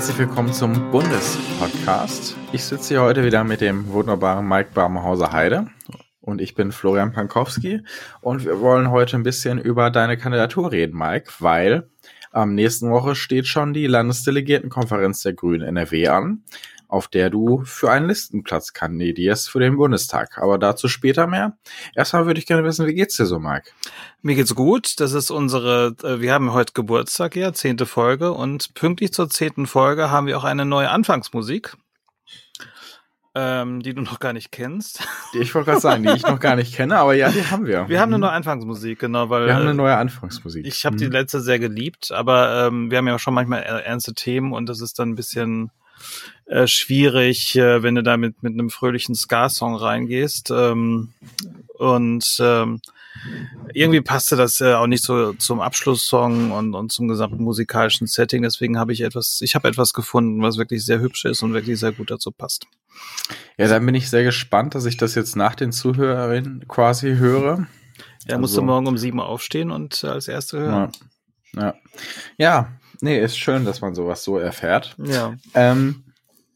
herzlich willkommen zum Bundespodcast. Ich sitze hier heute wieder mit dem wunderbaren Mike Barmhauser Heide und ich bin Florian Pankowski und wir wollen heute ein bisschen über deine Kandidatur reden, Mike, weil am nächsten Woche steht schon die Landesdelegiertenkonferenz der Grünen NRW an auf der du für einen Listenplatz kandidierst für den Bundestag. Aber dazu später mehr. Erstmal würde ich gerne wissen, wie geht's dir so, Mike? Mir geht's gut. Das ist unsere, äh, wir haben heute Geburtstag, ja, zehnte Folge. Und pünktlich zur zehnten Folge haben wir auch eine neue Anfangsmusik. Ähm, die du noch gar nicht kennst. Ich wollte gerade sagen, die ich noch gar nicht kenne, aber ja, die haben wir. Wir haben eine mhm. neue Anfangsmusik, genau, weil wir haben eine neue Anfangsmusik. Ich habe mhm. die letzte sehr geliebt, aber ähm, wir haben ja auch schon manchmal ernste Themen und das ist dann ein bisschen äh, schwierig, äh, wenn du da mit, mit einem fröhlichen Ska-Song reingehst. Ähm, und ähm, irgendwie passte das äh, auch nicht so zum Abschlusssong und, und zum gesamten musikalischen Setting. Deswegen habe ich etwas, ich habe etwas gefunden, was wirklich sehr hübsch ist und wirklich sehr gut dazu passt. Ja, dann bin ich sehr gespannt, dass ich das jetzt nach den Zuhörerinnen quasi höre. Ja, also, musst du morgen um sieben Uhr aufstehen und als erste hören. Ja. ja. Ja, nee, ist schön, dass man sowas so erfährt. Ja. Ähm,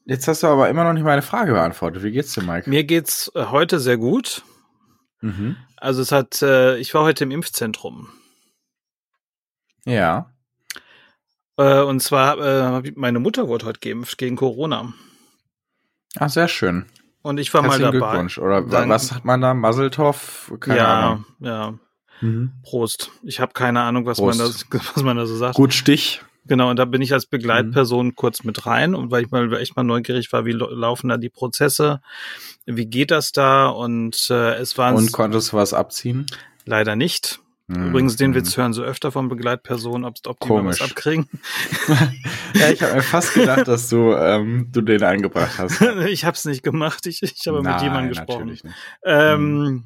Jetzt hast du aber immer noch nicht meine Frage beantwortet. Wie geht's dir, Mike? Mir geht's äh, heute sehr gut. Mhm. Also es hat, äh, ich war heute im Impfzentrum. Ja. Äh, und zwar, äh, meine Mutter wurde heute geimpft gegen Corona. Ah, sehr schön. Und ich war Herzlichen mal dabei. Glückwunsch. Oder Dank. was hat man da? Muzzletov? Keine ja, Ahnung. ja. Mhm. Prost. Ich habe keine Ahnung, was man, da, was man da so sagt. Gut Stich. Genau, und da bin ich als Begleitperson mhm. kurz mit rein und weil ich mal echt mal neugierig war, wie laufen da die Prozesse, wie geht das da und äh, es war Und konntest du was abziehen? Leider nicht. Mhm. Übrigens, den Witz mhm. hören sie öfter von Begleitpersonen, ob, ob die mal was abkriegen. ja, ich habe mir fast gedacht, dass du, ähm, du den eingebracht hast. ich habe es nicht gemacht, ich, ich habe mit jemandem gesprochen. Ähm, mhm.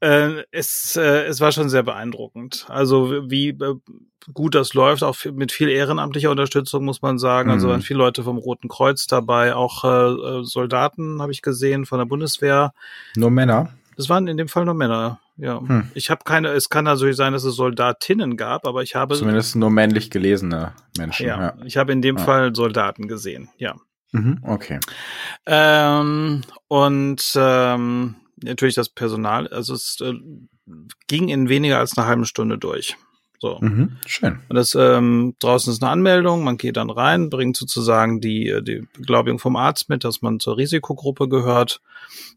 Äh, es, äh, es war schon sehr beeindruckend. Also wie äh, gut das läuft, auch mit viel ehrenamtlicher Unterstützung, muss man sagen. Also mhm. Also waren viele Leute vom Roten Kreuz dabei, auch äh, äh Soldaten habe ich gesehen von der Bundeswehr. Nur Männer? Das waren in dem Fall nur Männer, ja. Hm. Ich habe keine, es kann natürlich sein, dass es Soldatinnen gab, aber ich habe. Zumindest nur männlich gelesene Menschen. Ja, ja. ich habe in dem ja. Fall Soldaten gesehen, ja. Mhm, okay. Ähm, und ähm, natürlich das Personal. Also es äh, ging in weniger als einer halben Stunde durch. So. Mhm, schön. Und das ähm, draußen ist eine Anmeldung, man geht dann rein, bringt sozusagen die, äh, die Beglaubigung vom Arzt mit, dass man zur Risikogruppe gehört.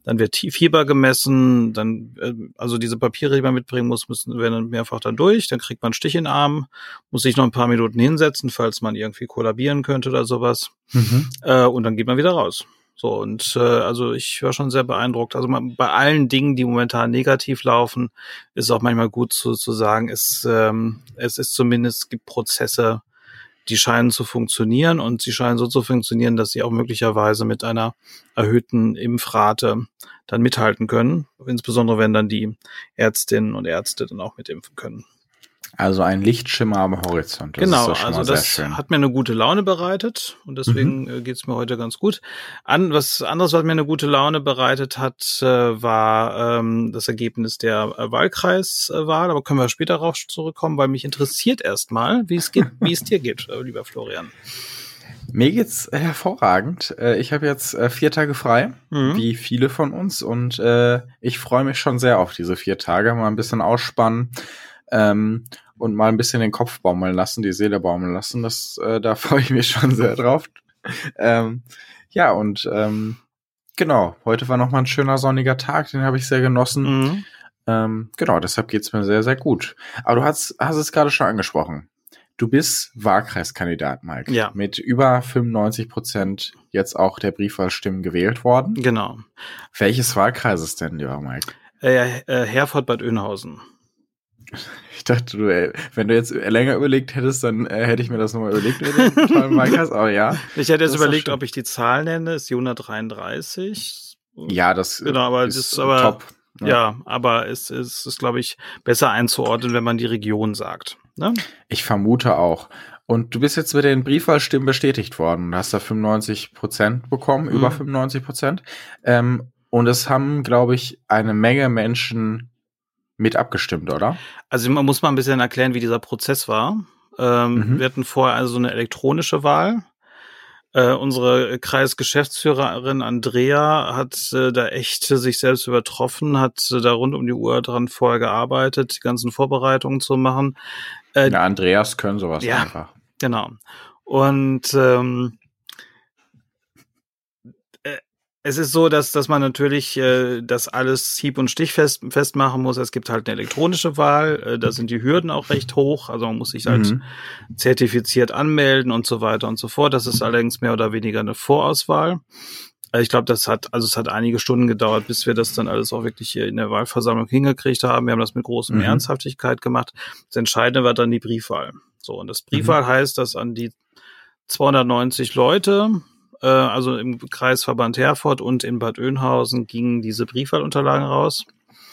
Dann wird Fieber gemessen, dann, äh, also diese Papiere, die man mitbringen muss, müssen werden dann mehrfach dann durch, dann kriegt man einen Stich in den Arm, muss sich noch ein paar Minuten hinsetzen, falls man irgendwie kollabieren könnte oder sowas. Mhm. Äh, und dann geht man wieder raus. So, und äh, also ich war schon sehr beeindruckt. Also man, bei allen Dingen, die momentan negativ laufen, ist es auch manchmal gut zu, zu sagen, es, ähm, es ist zumindest, es gibt Prozesse, die scheinen zu funktionieren und sie scheinen so zu funktionieren, dass sie auch möglicherweise mit einer erhöhten Impfrate dann mithalten können, insbesondere wenn dann die Ärztinnen und Ärzte dann auch mitimpfen können. Also ein Lichtschimmer am Horizont. Das genau, also das hat mir eine gute Laune bereitet und deswegen mhm. Äh, geht's mir heute ganz gut. An, was anderes, was mir eine gute Laune bereitet hat, äh, war ähm, das Ergebnis der äh, Wahlkreiswahl. Aber können wir später darauf zurückkommen, weil mich interessiert erstmal, wie es geht, wie es dir geht, lieber Florian. Mir geht's hervorragend. Ich habe jetzt vier Tage frei, mhm. wie viele von uns, und äh, ich freue mich schon sehr auf diese vier Tage. Mal ein bisschen ausspannen, ähm, und mal ein bisschen den Kopf baumeln lassen, die Seele baumeln lassen. Das, äh, da freue ich mich schon sehr drauf. ähm, ja, und ähm, genau, heute war nochmal ein schöner sonniger Tag, den habe ich sehr genossen. Mhm. Ähm, genau, deshalb geht's mir sehr, sehr gut. Aber du hast, hast es gerade schon angesprochen. Du bist Wahlkreiskandidat, Mike. Ja. Mit über 95 Prozent jetzt auch der Briefwahlstimmen gewählt worden. Genau. Welches Wahlkreis ist denn, lieber Mike? Äh, äh, Herford Bad Oeynhausen. Ich dachte, du, ey, wenn du jetzt länger überlegt hättest, dann äh, hätte ich mir das nochmal überlegt Micas, aber ja. Ich hätte jetzt überlegt, ob ich die Zahl nenne, ist Juna 33. Ja, das genau, aber ist, ist aber, top. Ja. ja, aber es, es ist, glaube ich, besser einzuordnen, wenn man die Region sagt. Ne? Ich vermute auch. Und du bist jetzt mit den Briefwahlstimmen bestätigt worden. Du hast da 95 Prozent bekommen, mhm. über 95 Prozent. Ähm, und es haben, glaube ich, eine Menge Menschen mit abgestimmt, oder? Also man muss mal ein bisschen erklären, wie dieser Prozess war. Ähm, mhm. Wir hatten vorher also eine elektronische Wahl. Äh, unsere Kreisgeschäftsführerin Andrea hat äh, da echt sich selbst übertroffen, hat äh, da rund um die Uhr dran vorher gearbeitet, die ganzen Vorbereitungen zu machen. Äh, ja, Andreas können sowas ja, einfach. Genau. Und ähm, es ist so, dass, dass man natürlich äh, das alles hieb- und stichfest festmachen muss. Es gibt halt eine elektronische Wahl, äh, da sind die Hürden auch recht hoch. Also man muss sich halt mhm. zertifiziert anmelden und so weiter und so fort. Das ist allerdings mehr oder weniger eine Vorauswahl. Also ich glaube, das hat, also es hat einige Stunden gedauert, bis wir das dann alles auch wirklich hier in der Wahlversammlung hingekriegt haben. Wir haben das mit großem mhm. Ernsthaftigkeit gemacht. Das Entscheidende war dann die Briefwahl. So, und das Briefwahl mhm. heißt, dass an die 290 Leute, äh, also im Kreisverband Herford und in Bad Oeynhausen gingen diese Briefwahlunterlagen raus.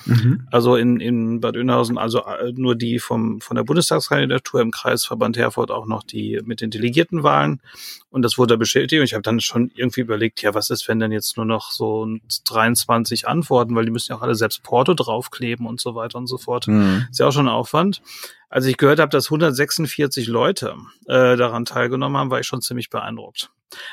Mhm. Also in, in Bad Oeynhausen, also äh, nur die vom, von der Bundestagskandidatur im Kreisverband Herford auch noch die mit den Delegiertenwahlen. Und das wurde bestätigt. Und ich habe dann schon irgendwie überlegt, ja, was ist, wenn denn jetzt nur noch so 23 Antworten, weil die müssen ja auch alle selbst Porto draufkleben und so weiter und so fort. Mhm. Ist ja auch schon ein Aufwand. Als ich gehört habe, dass 146 Leute äh, daran teilgenommen haben, war ich schon ziemlich beeindruckt.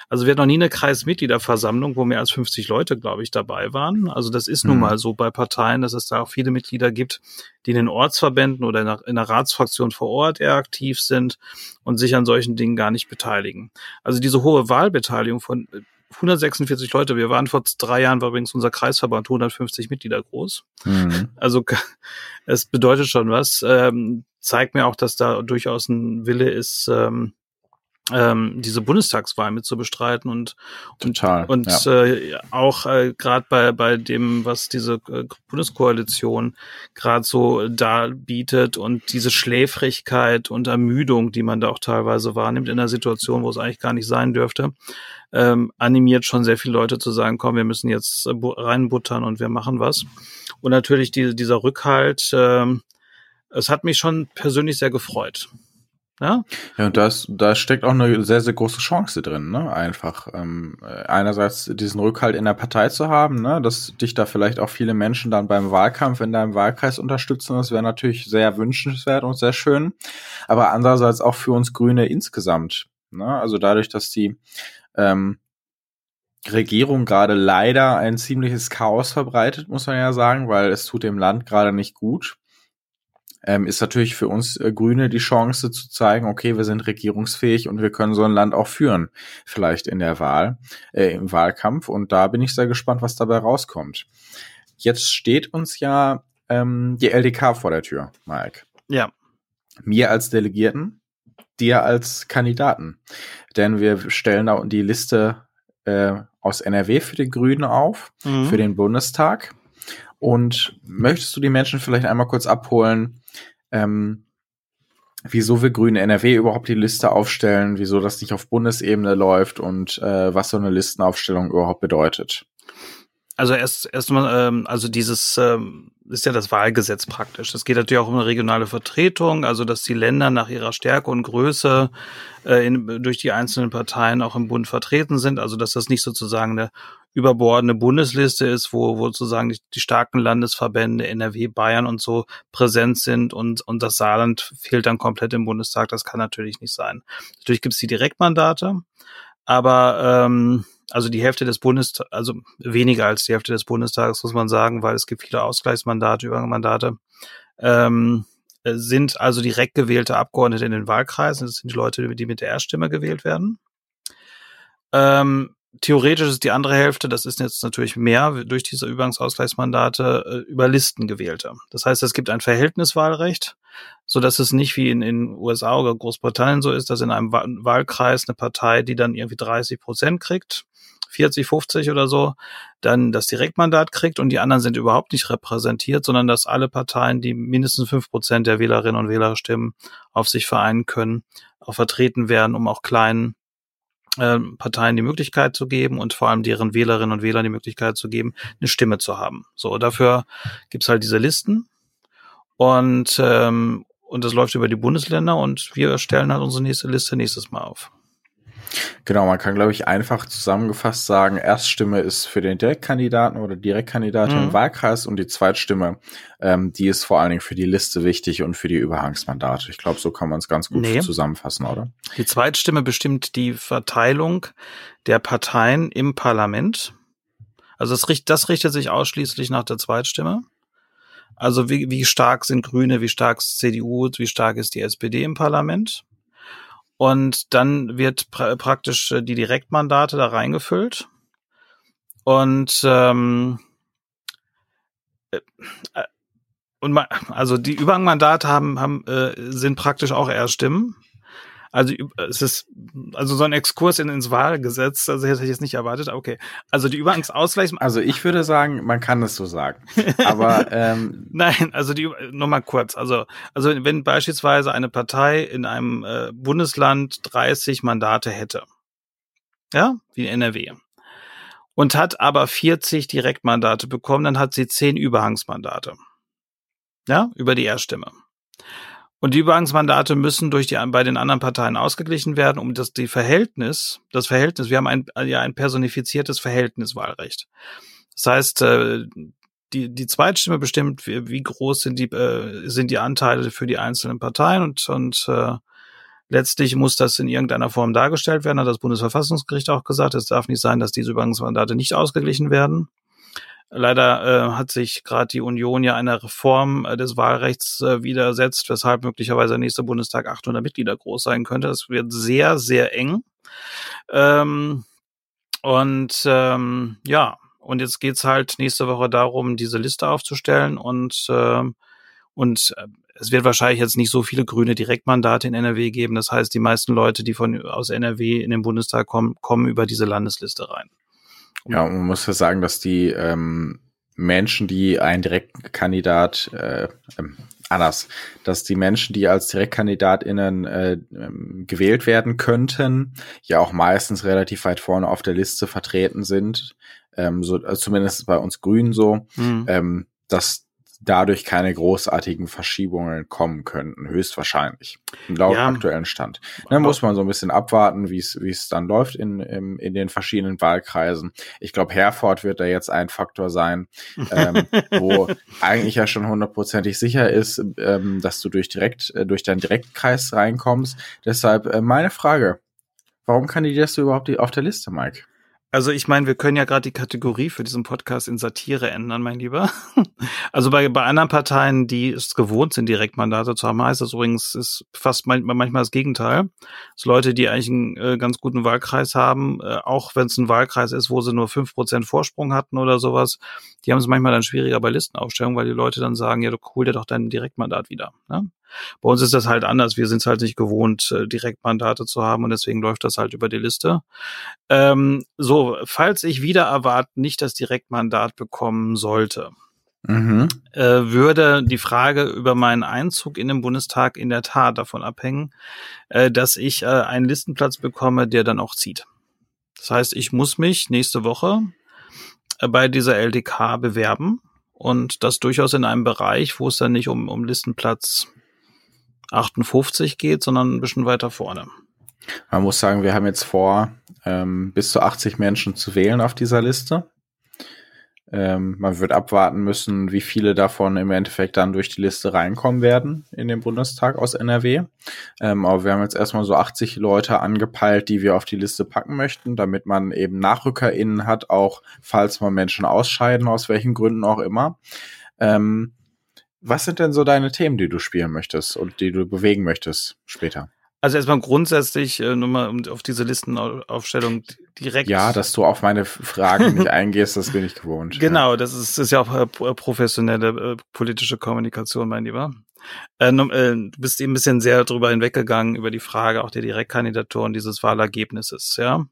Also wir hatten noch nie eine Kreismitgliederversammlung, wo mehr als 50 Leute, glaube ich, dabei waren. Also das ist nun mhm. mal so bei Parteien, dass es da auch viele Mitglieder gibt, die in den Ortsverbänden oder in der, in der Ratsfraktion vor Ort eher aktiv sind und sich an solchen Dingen gar nicht beteiligen. Also diese hohe Wahlbeteiligung von 146 äh, Leute. Wir waren vor drei Jahren, war übrigens unser Kreisverband 150 Mitglieder groß. Mhm. Also es bedeutet schon was. Ähm, zeigt mir auch, dass da durchaus ein Wille ist, ähm, ähm, diese Bundestagswahl mit zu bestreiten und Total, und, und ja. äh, auch äh, gerade bei bei dem was diese äh, Bundeskoalition gerade so da bietet und diese Schläfrigkeit und Ermüdung, die man da auch teilweise wahrnimmt in einer Situation, wo es eigentlich gar nicht sein dürfte, ähm, animiert schon sehr viele Leute zu sagen, komm, wir müssen jetzt äh, reinbuttern und wir machen was. Und natürlich die, dieser Rückhalt, ähm, es hat mich schon persönlich sehr gefreut. Ja, ja und das, da steckt auch eine sehr, sehr große Chance drin, ne? Einfach ähm, einerseits diesen Rückhalt in der Partei zu haben, ne? dass dich da vielleicht auch viele Menschen dann beim Wahlkampf in deinem Wahlkreis unterstützen. Das wäre natürlich sehr wünschenswert und sehr schön. Aber andererseits auch für uns Grüne insgesamt. Ne? Also dadurch, dass die ähm, Regierung gerade leider ein ziemliches Chaos verbreitet, muss man ja sagen, weil es tut dem Land gerade nicht gut ähm, ist natürlich für uns äh, Grüne die Chance zu zeigen, okay, wir sind regierungsfähig und wir können so ein Land auch führen, vielleicht in der Wahl, äh, im Wahlkampf. Und da bin ich sehr gespannt, was dabei rauskommt. Jetzt steht uns ja ähm, die LDK vor der Tür, Mike. Ja. Mir als Delegierten, dir als Kandidaten. Denn wir stellen da die Liste äh, aus NRW für die Grünen auf, mhm. für den Bundestag. Und möchtest du die Menschen vielleicht einmal kurz abholen, ähm, wieso wir Grüne NRW überhaupt die Liste aufstellen, wieso das nicht auf Bundesebene läuft und äh, was so eine Listenaufstellung überhaupt bedeutet? Also erst erstmal, ähm, also dieses ähm, ist ja das Wahlgesetz praktisch. Es geht natürlich auch um eine regionale Vertretung, also dass die Länder nach ihrer Stärke und Größe äh, in, durch die einzelnen Parteien auch im Bund vertreten sind. Also dass das nicht sozusagen eine überbordene Bundesliste ist, wo, wo sozusagen die, die starken Landesverbände NRW, Bayern und so präsent sind und, und das Saarland fehlt dann komplett im Bundestag. Das kann natürlich nicht sein. Natürlich gibt es die Direktmandate, aber ähm, also die Hälfte des Bundestags, also weniger als die Hälfte des Bundestages, muss man sagen, weil es gibt viele Ausgleichsmandate, Übermandate. Ähm, sind also direkt gewählte Abgeordnete in den Wahlkreisen. Das sind die Leute, die mit der Erststimme gewählt werden. Ähm, theoretisch ist die andere Hälfte, das ist jetzt natürlich mehr durch diese Übergangsausgleichsmandate, äh, über Listen gewählte. Das heißt, es gibt ein Verhältniswahlrecht, so dass es nicht wie in in USA oder Großbritannien so ist, dass in einem Wahlkreis eine Partei, die dann irgendwie 30 Prozent kriegt, 40, 50 oder so, dann das Direktmandat kriegt und die anderen sind überhaupt nicht repräsentiert, sondern dass alle Parteien, die mindestens fünf Prozent der Wählerinnen und Wählerstimmen auf sich vereinen können, auch vertreten werden, um auch kleinen äh, Parteien die Möglichkeit zu geben und vor allem deren Wählerinnen und Wählern die Möglichkeit zu geben, eine Stimme zu haben. So, dafür gibt's halt diese Listen. Und ähm, und das läuft über die Bundesländer und wir stellen halt unsere nächste Liste nächstes Mal auf. Genau, man kann, glaube ich, einfach zusammengefasst sagen, Erststimme ist für den Direktkandidaten oder Direktkandidatin mhm. im Wahlkreis und die Zweitstimme, ähm, die ist vor allen Dingen für die Liste wichtig und für die Überhangsmandate. Ich glaube, so kann man es ganz gut nee. zusammenfassen, oder? Die Zweitstimme bestimmt die Verteilung der Parteien im Parlament. Also das, das richtet sich ausschließlich nach der Zweitstimme. Also wie, wie stark sind Grüne, wie stark ist CDU, wie stark ist die SPD im Parlament. Und dann wird pra praktisch äh, die Direktmandate da reingefüllt. Und ähm, äh, äh und man, also die Überhangmandate haben, haben äh, sind praktisch auch Erststimmen. Also es ist also so ein Exkurs in, ins Wahlgesetz, also hätte ich jetzt nicht erwartet, okay. Also die Übergangsausgleichs... Also ich würde sagen, man kann es so sagen. Aber ähm Nein, also die nur mal kurz. Also, also wenn beispielsweise eine Partei in einem äh, Bundesland 30 Mandate hätte, ja, wie NRW, und hat aber 40 Direktmandate bekommen, dann hat sie 10 Überhangsmandate. Ja, über die Erststimme. Und die Übergangsmandate müssen durch die bei den anderen Parteien ausgeglichen werden, um das die Verhältnis, das Verhältnis, wir haben ein ja ein personifiziertes Verhältniswahlrecht. Das heißt, äh, die die Zweitstimme bestimmt, wie, wie groß sind die äh, sind die Anteile für die einzelnen Parteien und und äh, letztlich muss das in irgendeiner Form dargestellt werden, hat das Bundesverfassungsgericht auch gesagt. Es darf nicht sein, dass diese Übergangsmandate nicht ausgeglichen werden. Leider äh, hat sich gerade die Union ja einer Reform äh, des Wahlrechts äh, widersetzt, weshalb möglicherweise der nächste Bundestag 800 Mitglieder groß sein könnte. Das wird sehr, sehr eng. Ähm, und ähm, ja, und jetzt geht's halt nächste Woche darum, diese Liste aufzustellen und äh, und es wird wahrscheinlich jetzt nicht so viele grüne Direktmandate in NRW geben. Das heißt, die meisten Leute, die von aus NRW in den Bundestag kommen, kommen über diese Landesliste rein. Ja, man muss ja sagen, dass die ähm, Menschen, die ein Direktkandidat, äh, ähm, anders, dass die Menschen, die als DirektkandidatInnen äh, ähm, gewählt werden könnten, ja auch meistens relativ weit vorne auf der Liste vertreten sind. Ähm, so, also zumindest bei uns Grünen so, mhm. ähm, dass dadurch keine großartigen Verschiebungen kommen könnten, höchstwahrscheinlich. Laut ja. aktuellen Stand. Da muss man so ein bisschen abwarten, wie es wie es dann läuft in, in, in den verschiedenen Wahlkreisen. Ich glaube, Herford wird da jetzt ein Faktor sein, ähm, wo eigentlich ja schon hundertprozentig sicher ist, ähm, dass du durch direkt äh, durch deinen Direktkreis reinkommst. Deshalb äh, meine Frage: Warum kandidierst du überhaupt auf der Liste, Mike? Also ich meine, wir können ja gerade die Kategorie für diesen Podcast in Satire ändern, mein Lieber. Also bei, bei anderen Parteien, die es gewohnt sind, Direktmandate zu haben, heißt das übrigens, ist fast manchmal das Gegenteil. Das Leute, die eigentlich einen äh, ganz guten Wahlkreis haben, äh, auch wenn es ein Wahlkreis ist, wo sie nur fünf Prozent Vorsprung hatten oder sowas, die haben es manchmal dann schwieriger bei Listenaufstellung, weil die Leute dann sagen, ja, du hol dir doch dein Direktmandat wieder. Ne? Bei uns ist das halt anders. Wir sind es halt nicht gewohnt, äh, Direktmandate zu haben und deswegen läuft das halt über die Liste. Ähm, so, falls ich wieder erwarten nicht das Direktmandat bekommen sollte, mhm. äh, würde die Frage über meinen Einzug in den Bundestag in der Tat davon abhängen, äh, dass ich einen Listenplatz bekomme, der dann auch zieht. Das heißt, ich muss mich nächste Woche bei dieser LDK bewerben und das durchaus in einem Bereich, wo es dann nicht um, um Listenplatz 58 geht, sondern ein bisschen weiter vorne. Man muss sagen, wir haben jetzt vor, ähm, bis zu 80 Menschen zu wählen auf dieser Liste. Ähm, man wird abwarten müssen, wie viele davon im Endeffekt dann durch die Liste reinkommen werden in den Bundestag aus NRW. Ähm, aber wir haben jetzt erstmal so 80 Leute angepeilt, die wir auf die Liste packen möchten, damit man eben NachrückerInnen hat, auch falls mal Menschen ausscheiden, aus welchen Gründen auch immer. Ähm, was sind denn so deine Themen, die du spielen möchtest und die du bewegen möchtest später? Also erstmal grundsätzlich äh, nur mal auf diese Listenaufstellung direkt. Ja, dass du auf meine Fragen nicht eingehst, das bin ich gewohnt. Genau, ja. das ist, ist ja auch äh, professionelle äh, politische Kommunikation, mein Lieber. Äh, äh, du bist eben ein bisschen sehr drüber hinweggegangen über die Frage auch der Direktkandidatur und dieses Wahlergebnisses, ja.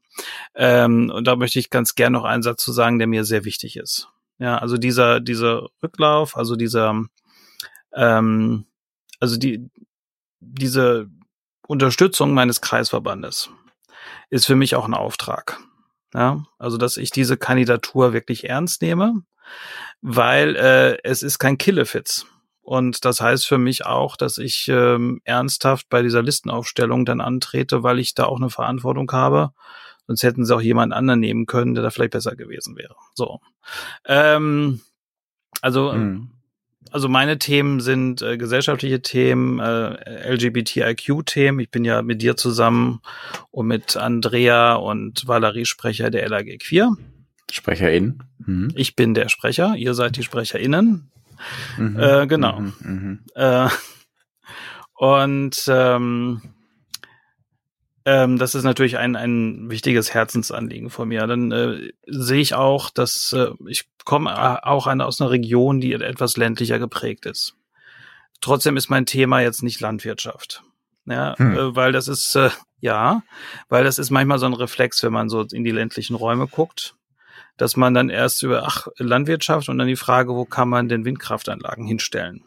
Ähm, und da möchte ich ganz gern noch einen Satz zu sagen, der mir sehr wichtig ist. Ja, also dieser, dieser Rücklauf, also dieser ähm, also die, diese Unterstützung meines Kreisverbandes ist für mich auch ein Auftrag. Ja, also dass ich diese Kandidatur wirklich ernst nehme, weil äh, es ist kein Killefitz. Und das heißt für mich auch, dass ich ähm, ernsthaft bei dieser Listenaufstellung dann antrete, weil ich da auch eine Verantwortung habe. Sonst hätten sie auch jemand anderen nehmen können, der da vielleicht besser gewesen wäre. So. Ähm, also, mhm. Also meine Themen sind äh, gesellschaftliche Themen, äh, LGBTIQ-Themen. Ich bin ja mit dir zusammen und mit Andrea und Valerie Sprecher der LAG Queer. SprecherInnen. Mhm. Ich bin der Sprecher, ihr seid die SprecherInnen. Mhm. Äh, genau. Mhm. mhm. Äh, und ähm, ähm, das ist natürlich ein, ein wichtiges Herzensanliegen von mir. Dann äh, sehe ich auch, dass äh, ich komme äh, auch eine, aus einer Region, die etwas ländlicher geprägt ist. Trotzdem ist mein Thema jetzt nicht Landwirtschaft. Ja, hm. äh, weil das ist, äh, ja, weil das ist manchmal so ein Reflex, wenn man so in die ländlichen Räume guckt dass man dann erst über ach, Landwirtschaft und dann die Frage, wo kann man denn Windkraftanlagen hinstellen?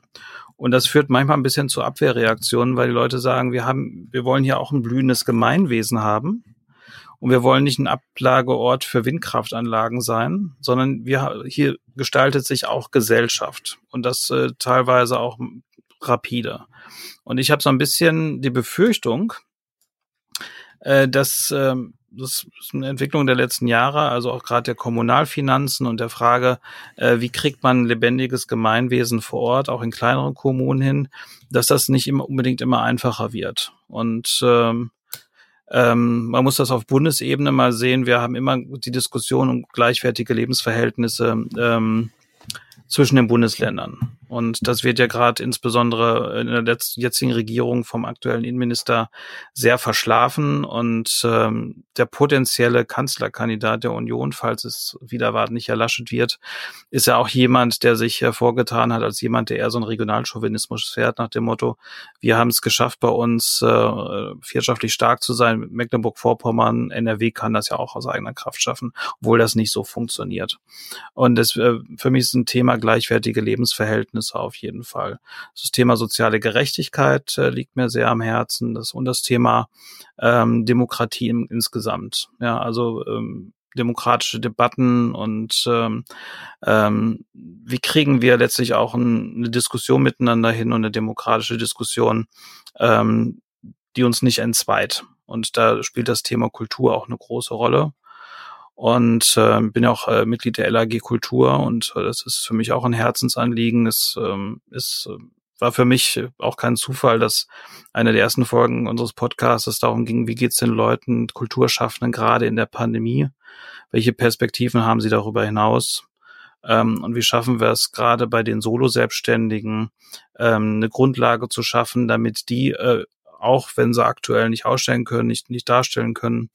Und das führt manchmal ein bisschen zu Abwehrreaktionen, weil die Leute sagen, wir haben, wir wollen hier auch ein blühendes Gemeinwesen haben. Und wir wollen nicht ein Ablageort für Windkraftanlagen sein, sondern wir, hier gestaltet sich auch Gesellschaft und das äh, teilweise auch rapide. Und ich habe so ein bisschen die Befürchtung, äh, dass ähm, das ist eine Entwicklung der letzten Jahre, also auch gerade der Kommunalfinanzen und der Frage, äh, wie kriegt man lebendiges Gemeinwesen vor Ort, auch in kleineren Kommunen hin, dass das nicht immer unbedingt immer einfacher wird. Und ähm, ähm, man muss das auf Bundesebene mal sehen. Wir haben immer die Diskussion um gleichwertige Lebensverhältnisse ähm, zwischen den Bundesländern. Und das wird ja gerade insbesondere in der letzten, jetzigen Regierung vom aktuellen Innenminister sehr verschlafen. Und ähm, der potenzielle Kanzlerkandidat der Union, falls es wieder warten nicht erlaschet wird, ist ja auch jemand, der sich hervorgetan hat als jemand, der eher so einen Regionalchauvinismus fährt, nach dem Motto, wir haben es geschafft, bei uns äh, wirtschaftlich stark zu sein. Mecklenburg-Vorpommern, NRW kann das ja auch aus eigener Kraft schaffen, obwohl das nicht so funktioniert. Und das, äh, für mich ist ein Thema gleichwertige Lebensverhältnisse Ergebnisse auf jeden Fall. Das Thema soziale Gerechtigkeit äh, liegt mir sehr am Herzen das, und das Thema ähm, Demokratie im, insgesamt. Ja, also ähm, demokratische Debatten und ähm, ähm, wie kriegen wir letztlich auch ein, eine Diskussion miteinander hin und eine demokratische Diskussion, ähm, die uns nicht entzweit. Und da spielt das Thema Kultur auch eine große Rolle und äh, bin auch äh, Mitglied der LAG Kultur und äh, das ist für mich auch ein Herzensanliegen. Es ähm, ist äh, war für mich auch kein Zufall, dass eine der ersten Folgen unseres Podcasts darum ging, wie geht's den Leuten, Kulturschaffenden gerade in der Pandemie? Welche Perspektiven haben sie darüber hinaus? Ähm, und wie schaffen wir es gerade bei den Solo-Selbstständigen, ähm, eine Grundlage zu schaffen, damit die äh, auch wenn sie aktuell nicht ausstellen können, nicht, nicht darstellen können,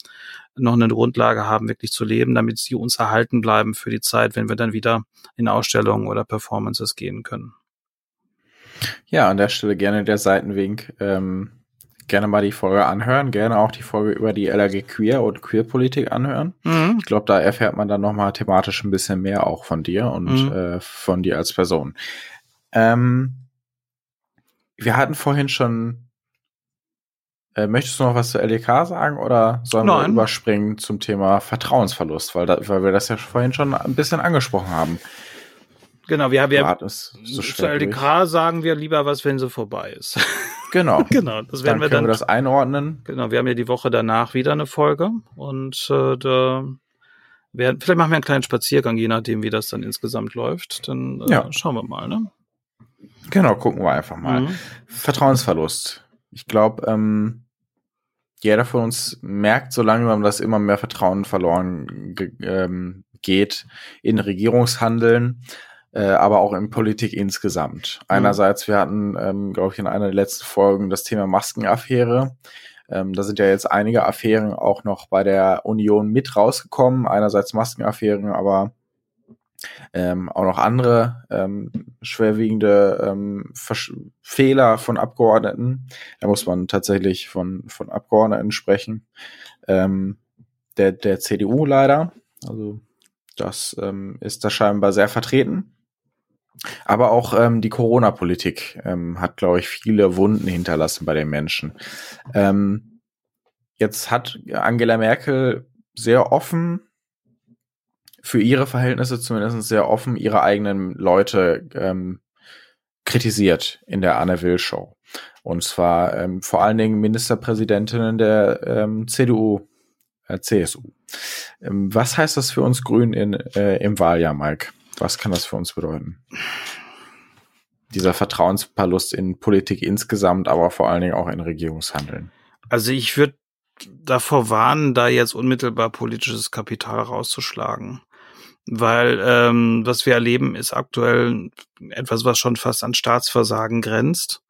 noch eine Grundlage haben, wirklich zu leben, damit sie uns erhalten bleiben für die Zeit, wenn wir dann wieder in Ausstellungen oder Performances gehen können. Ja, an der Stelle gerne der Seitenwink. Ähm, gerne mal die Folge anhören, gerne auch die Folge über die LRG Queer und Queerpolitik anhören. Mhm. Ich glaube, da erfährt man dann nochmal thematisch ein bisschen mehr auch von dir und mhm. äh, von dir als Person. Ähm, wir hatten vorhin schon äh, möchtest du noch was zur LDK sagen oder sollen Nein. wir überspringen zum Thema Vertrauensverlust, weil, da, weil wir das ja vorhin schon ein bisschen angesprochen haben. Genau, wir haben ja so zur LDK durch. sagen wir lieber was, wenn sie vorbei ist. Genau. genau, das werden dann wir dann wir das einordnen. Genau, wir haben ja die Woche danach wieder eine Folge und äh, da werden vielleicht machen wir einen kleinen Spaziergang, je nachdem, wie das dann insgesamt läuft. Dann äh, ja. schauen wir mal, ne? Genau, gucken wir einfach mal. Mhm. Vertrauensverlust. Ich glaube, ähm, jeder von uns merkt so langsam, dass immer mehr Vertrauen verloren ähm, geht in Regierungshandeln, äh, aber auch in Politik insgesamt. Mhm. Einerseits, wir hatten, ähm, glaube ich, in einer der letzten Folgen das Thema Maskenaffäre. Ähm, da sind ja jetzt einige Affären auch noch bei der Union mit rausgekommen. Einerseits Maskenaffären, aber ähm, auch noch andere ähm, schwerwiegende ähm, Fehler von Abgeordneten. Da muss man tatsächlich von, von Abgeordneten sprechen. Ähm, der, der CDU leider. Also das ähm, ist da scheinbar sehr vertreten. Aber auch ähm, die Corona-Politik ähm, hat, glaube ich, viele Wunden hinterlassen bei den Menschen. Ähm, jetzt hat Angela Merkel sehr offen für ihre Verhältnisse zumindest sehr offen ihre eigenen Leute ähm, kritisiert in der Anne Will Show. Und zwar ähm, vor allen Dingen Ministerpräsidentinnen der ähm, CDU, äh, CSU. Ähm, was heißt das für uns Grünen äh, im Wahljahr, Mike? Was kann das für uns bedeuten? Dieser Vertrauensverlust in Politik insgesamt, aber vor allen Dingen auch in Regierungshandeln. Also ich würde davor warnen, da jetzt unmittelbar politisches Kapital rauszuschlagen. Weil ähm, was wir erleben, ist aktuell etwas, was schon fast an Staatsversagen grenzt.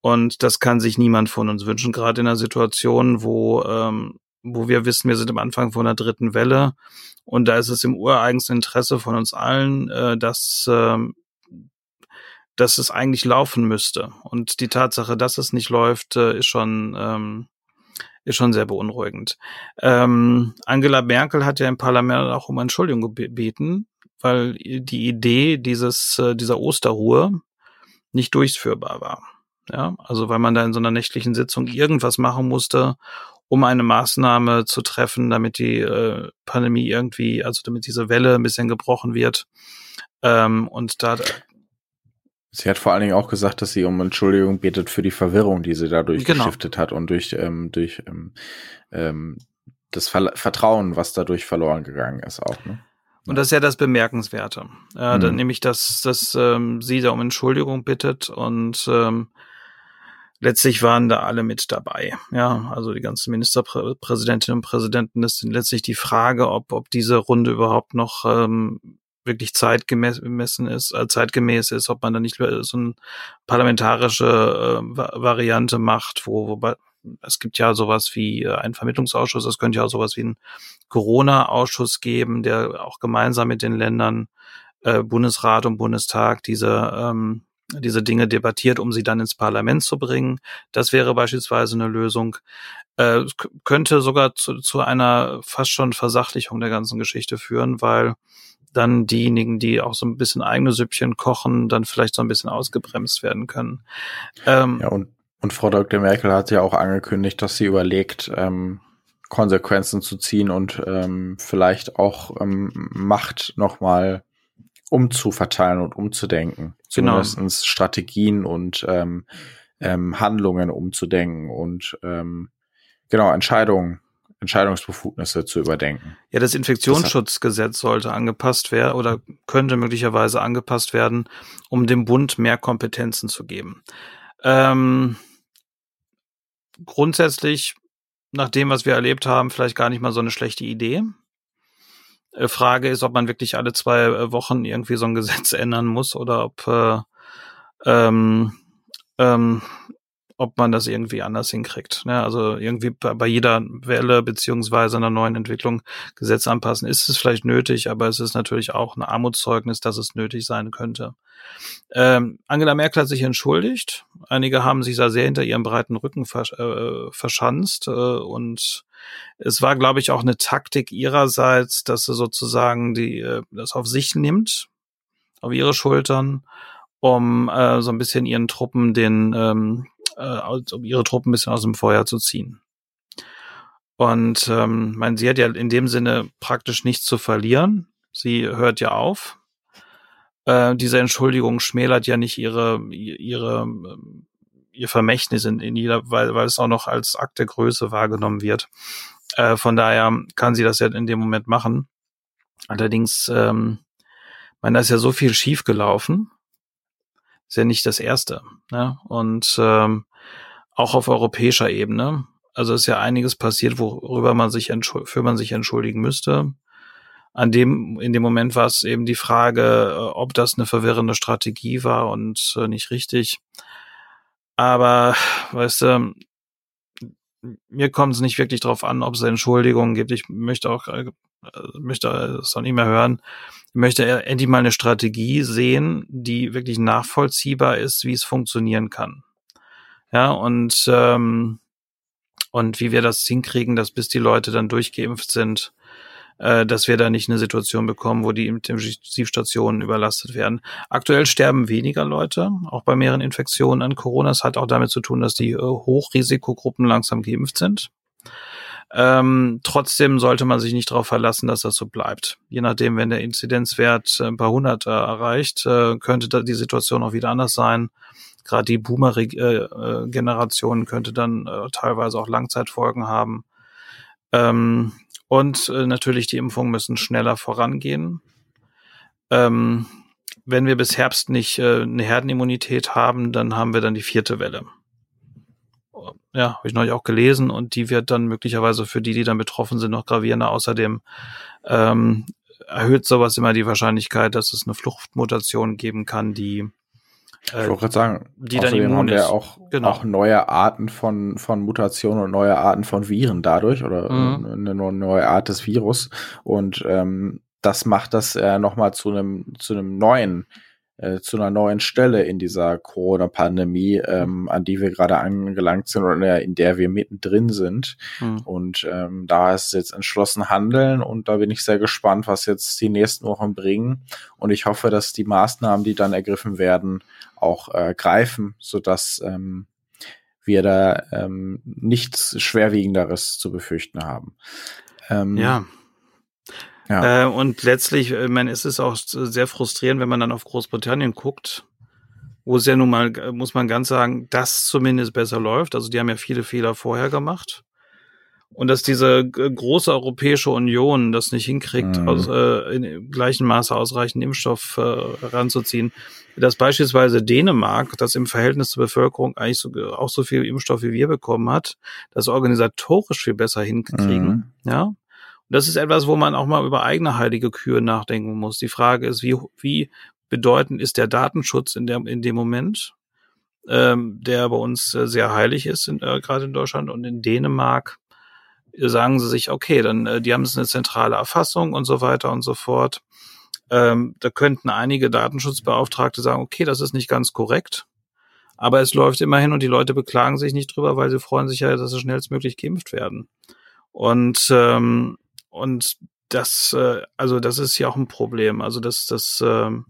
Und das kann sich niemand von uns wünschen, gerade in einer Situation, wo, ähm, wo wir wissen, wir sind am Anfang von einer dritten Welle. Und da ist es im ureigensten Interesse von uns allen, äh, dass, äh, dass es eigentlich laufen müsste. Und die Tatsache, dass es nicht läuft, äh, ist schon, ähm, ist schon sehr beunruhigend. Ähm, Angela Merkel hat ja im Parlament auch um Entschuldigung gebeten, weil die Idee dieses, äh, dieser Osterruhe nicht durchführbar war. Ja, also weil man da in so einer nächtlichen Sitzung irgendwas machen musste, um eine Maßnahme zu treffen, damit die äh, Pandemie irgendwie, also damit diese Welle ein bisschen gebrochen wird. Ähm, und da Sie hat vor allen Dingen auch gesagt, dass sie um Entschuldigung betet für die Verwirrung, die sie dadurch genau. geschiftet hat und durch, ähm, durch ähm, ähm, das Ver Vertrauen, was dadurch verloren gegangen ist auch. Ne? Und das ist ja das Bemerkenswerte. Äh, mhm. dann nämlich, dass, dass ähm, sie da um Entschuldigung bittet und ähm, letztlich waren da alle mit dabei. Ja, also die ganzen Ministerpräsidentinnen und Präsidenten. Das sind letztlich die Frage, ob, ob diese Runde überhaupt noch ähm, wirklich zeitgemessen ist, äh, zeitgemäß ist, ob man da nicht so eine parlamentarische äh, Variante macht, wo, wobei es gibt ja sowas wie äh, einen Vermittlungsausschuss, es könnte ja auch sowas wie einen Corona-Ausschuss geben, der auch gemeinsam mit den Ländern, äh, Bundesrat und Bundestag diese ähm, diese Dinge debattiert, um sie dann ins Parlament zu bringen. Das wäre beispielsweise eine Lösung. Äh, könnte sogar zu, zu einer fast schon Versachlichung der ganzen Geschichte führen, weil dann diejenigen, die auch so ein bisschen eigene Süppchen kochen, dann vielleicht so ein bisschen ausgebremst werden können. Ähm, ja, und, und Frau Dr. Merkel hat ja auch angekündigt, dass sie überlegt, ähm, Konsequenzen zu ziehen und ähm, vielleicht auch ähm, Macht nochmal umzuverteilen und umzudenken. Genau. Zumindest Strategien und ähm, ähm, Handlungen umzudenken und ähm, genau Entscheidungen Entscheidungsbefugnisse zu überdenken. Ja, das Infektionsschutzgesetz sollte angepasst werden oder könnte möglicherweise angepasst werden, um dem Bund mehr Kompetenzen zu geben. Ähm, grundsätzlich, nach dem, was wir erlebt haben, vielleicht gar nicht mal so eine schlechte Idee. Äh, Frage ist, ob man wirklich alle zwei äh, Wochen irgendwie so ein Gesetz ändern muss oder ob äh, ähm, ähm, ob man das irgendwie anders hinkriegt. Ne? Also irgendwie bei jeder Welle beziehungsweise einer neuen Entwicklung Gesetz anpassen ist es vielleicht nötig, aber es ist natürlich auch ein Armutszeugnis, dass es nötig sein könnte. Ähm, Angela Merkel hat sich entschuldigt. Einige haben sich da sehr hinter ihrem breiten Rücken versch äh, verschanzt äh, und es war, glaube ich, auch eine Taktik ihrerseits, dass sie sozusagen die äh, das auf sich nimmt, auf ihre Schultern, um äh, so ein bisschen ihren Truppen den ähm, äh, um ihre Truppen ein bisschen aus dem Feuer zu ziehen. Und ähm, mein, sie hat ja in dem Sinne praktisch nichts zu verlieren. Sie hört ja auf. Äh, diese Entschuldigung schmälert ja nicht ihre ihre ihr Vermächtnis in, in jeder, weil, weil es auch noch als Akt der Größe wahrgenommen wird. Äh, von daher kann sie das ja in dem Moment machen. Allerdings, ähm, man, da ist ja so viel schief gelaufen. Ist ja nicht das erste. Ne? Und ähm, auch auf europäischer Ebene. Also ist ja einiges passiert, worüber man sich für man sich entschuldigen müsste. An dem, in dem Moment war es eben die Frage, äh, ob das eine verwirrende Strategie war und äh, nicht richtig. Aber, weißt du, mir kommt es nicht wirklich darauf an, ob es Entschuldigungen gibt. Ich möchte auch, äh, möchte es auch nicht mehr hören. Ich möchte endlich mal eine Strategie sehen, die wirklich nachvollziehbar ist, wie es funktionieren kann. Ja, und, ähm, und wie wir das hinkriegen, dass bis die Leute dann durchgeimpft sind, äh, dass wir da nicht eine Situation bekommen, wo die Intensivstationen überlastet werden. Aktuell sterben weniger Leute, auch bei mehreren Infektionen an Corona. Es hat auch damit zu tun, dass die äh, Hochrisikogruppen langsam geimpft sind. Ähm, trotzdem sollte man sich nicht darauf verlassen, dass das so bleibt. Je nachdem, wenn der Inzidenzwert ein paar hundert äh, erreicht, äh, könnte da die Situation auch wieder anders sein. Gerade die Boomer-Generation könnte dann äh, teilweise auch Langzeitfolgen haben. Ähm, und äh, natürlich die Impfungen müssen schneller vorangehen. Ähm, wenn wir bis Herbst nicht äh, eine Herdenimmunität haben, dann haben wir dann die vierte Welle ja, habe ich neulich auch gelesen und die wird dann möglicherweise für die, die dann betroffen sind, noch gravierender. Außerdem ähm, erhöht sowas immer die Wahrscheinlichkeit, dass es eine Fluchtmutation geben kann, die äh, ich wollte gerade sagen, die dann immun haben wir auch, genau. auch neue Arten von, von Mutationen und neue Arten von Viren dadurch oder mhm. eine neue Art des Virus. Und ähm, das macht das äh, nochmal zu einem zu einem neuen äh, zu einer neuen Stelle in dieser Corona-Pandemie, ähm, an die wir gerade angelangt sind oder in der wir mittendrin sind. Mhm. Und ähm, da ist jetzt entschlossen handeln und da bin ich sehr gespannt, was jetzt die nächsten Wochen bringen. Und ich hoffe, dass die Maßnahmen, die dann ergriffen werden, auch äh, greifen, sodass ähm, wir da ähm, nichts Schwerwiegenderes zu befürchten haben. Ähm, ja, ja. Äh, und letztlich, ich meine, es ist auch sehr frustrierend, wenn man dann auf Großbritannien guckt, wo es ja nun mal, muss man ganz sagen, das zumindest besser läuft. Also die haben ja viele Fehler vorher gemacht. Und dass diese große Europäische Union das nicht hinkriegt, mhm. aus, äh, in gleichem Maße ausreichend Impfstoff äh, ranzuziehen, dass beispielsweise Dänemark, das im Verhältnis zur Bevölkerung eigentlich so, auch so viel Impfstoff wie wir bekommen hat, das organisatorisch viel besser hinkriegen, mhm. ja, das ist etwas, wo man auch mal über eigene heilige Kühe nachdenken muss. Die Frage ist, wie, wie bedeutend ist der Datenschutz in, der, in dem Moment, ähm, der bei uns äh, sehr heilig ist, äh, gerade in Deutschland und in Dänemark sagen sie sich, okay, dann äh, die haben es eine zentrale Erfassung und so weiter und so fort. Ähm, da könnten einige Datenschutzbeauftragte sagen, okay, das ist nicht ganz korrekt, aber es läuft immerhin und die Leute beklagen sich nicht drüber, weil sie freuen sich ja, dass sie schnellstmöglich geimpft werden. Und ähm, und das, äh, also das ist ja auch ein Problem. Also das, das, ähm,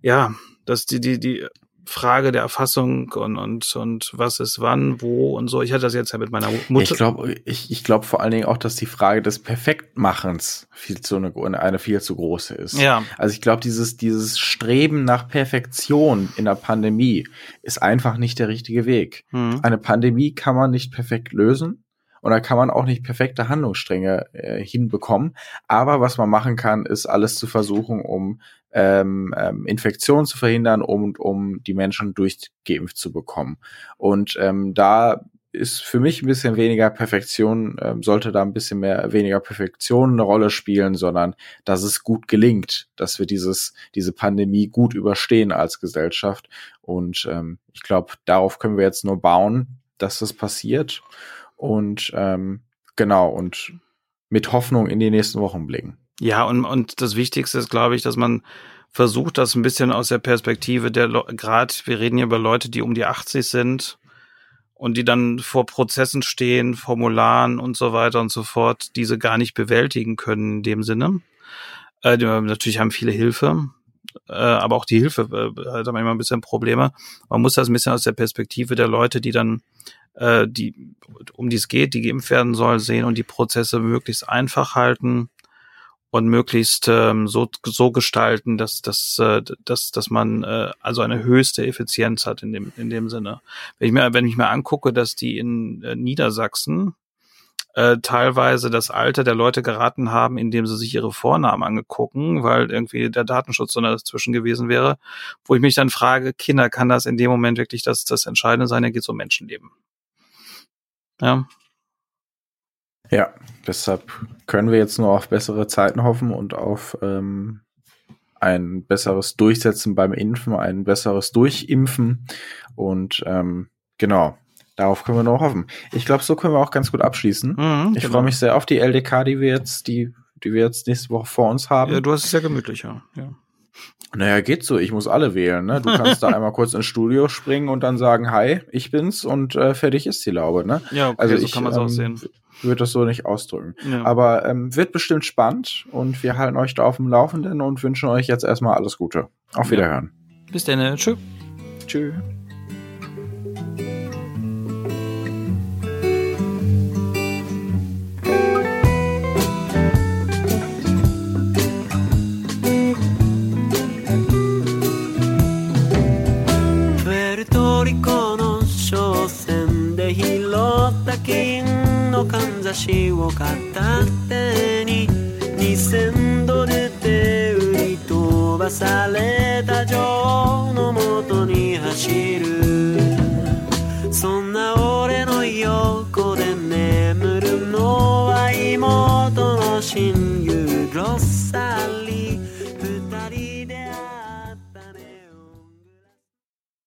ja, dass die, die, die Frage der Erfassung und, und, und was ist wann, wo und so. Ich hatte das jetzt ja mit meiner Mutter. Ich glaube, ich, ich glaube vor allen Dingen auch, dass die Frage des Perfektmachens viel zu eine, eine viel zu große ist. Ja. Also ich glaube, dieses, dieses Streben nach Perfektion in der Pandemie ist einfach nicht der richtige Weg. Hm. Eine Pandemie kann man nicht perfekt lösen. Und da kann man auch nicht perfekte Handlungsstränge äh, hinbekommen. Aber was man machen kann, ist alles zu versuchen, um ähm, ähm, Infektionen zu verhindern und um die Menschen durchgeimpft zu bekommen. Und ähm, da ist für mich ein bisschen weniger Perfektion, ähm, sollte da ein bisschen mehr weniger Perfektion eine Rolle spielen, sondern dass es gut gelingt, dass wir dieses diese Pandemie gut überstehen als Gesellschaft. Und ähm, ich glaube, darauf können wir jetzt nur bauen, dass das passiert. Und ähm, genau, und mit Hoffnung in die nächsten Wochen blicken. Ja, und, und das Wichtigste ist, glaube ich, dass man versucht, das ein bisschen aus der Perspektive der, gerade, wir reden hier über Leute, die um die 80 sind und die dann vor Prozessen stehen, Formularen und so weiter und so fort, diese gar nicht bewältigen können in dem Sinne. Äh, natürlich haben viele Hilfe, äh, aber auch die Hilfe äh, hat manchmal ein bisschen Probleme. Man muss das ein bisschen aus der Perspektive der Leute, die dann äh, die, um die es geht, die geimpft werden soll, sehen und die Prozesse möglichst einfach halten und möglichst ähm, so, so gestalten, dass, dass, äh, dass, dass man äh, also eine höchste Effizienz hat in dem, in dem Sinne. Wenn ich mir, wenn ich mir angucke, dass die in äh, Niedersachsen äh, teilweise das Alter der Leute geraten haben, indem sie sich ihre Vornamen angegucken, weil irgendwie der Datenschutz so dazwischen gewesen wäre, wo ich mich dann frage, Kinder, kann das in dem Moment wirklich das, das Entscheidende sein? Da geht es um Menschenleben. Ja. Ja, deshalb können wir jetzt nur auf bessere Zeiten hoffen und auf ähm, ein besseres Durchsetzen beim Impfen, ein besseres Durchimpfen und ähm, genau, darauf können wir nur hoffen. Ich glaube, so können wir auch ganz gut abschließen. Mhm, ich genau. freue mich sehr auf die LDK, die wir jetzt, die, die wir jetzt nächste Woche vor uns haben. Ja, du hast es ja gemütlicher. Ja. Naja, geht so. Ich muss alle wählen. Ne? Du kannst da einmal kurz ins Studio springen und dann sagen, hi, ich bin's und äh, fertig ist die Laube. Ne? Ja, okay, also so ich, kann man es ähm, auch sehen. Würde das so nicht ausdrücken. Ja. Aber ähm, wird bestimmt spannend und wir halten euch da auf dem Laufenden und wünschen euch jetzt erstmal alles Gute. Auf Wiederhören. Ja. Bis dann. Tschüss. Tschüss. 金のかんざしを片手に2000ドルで売り飛ばされた女王のもとに走る。そんな俺の横で眠るのは妹の親友ロッサル。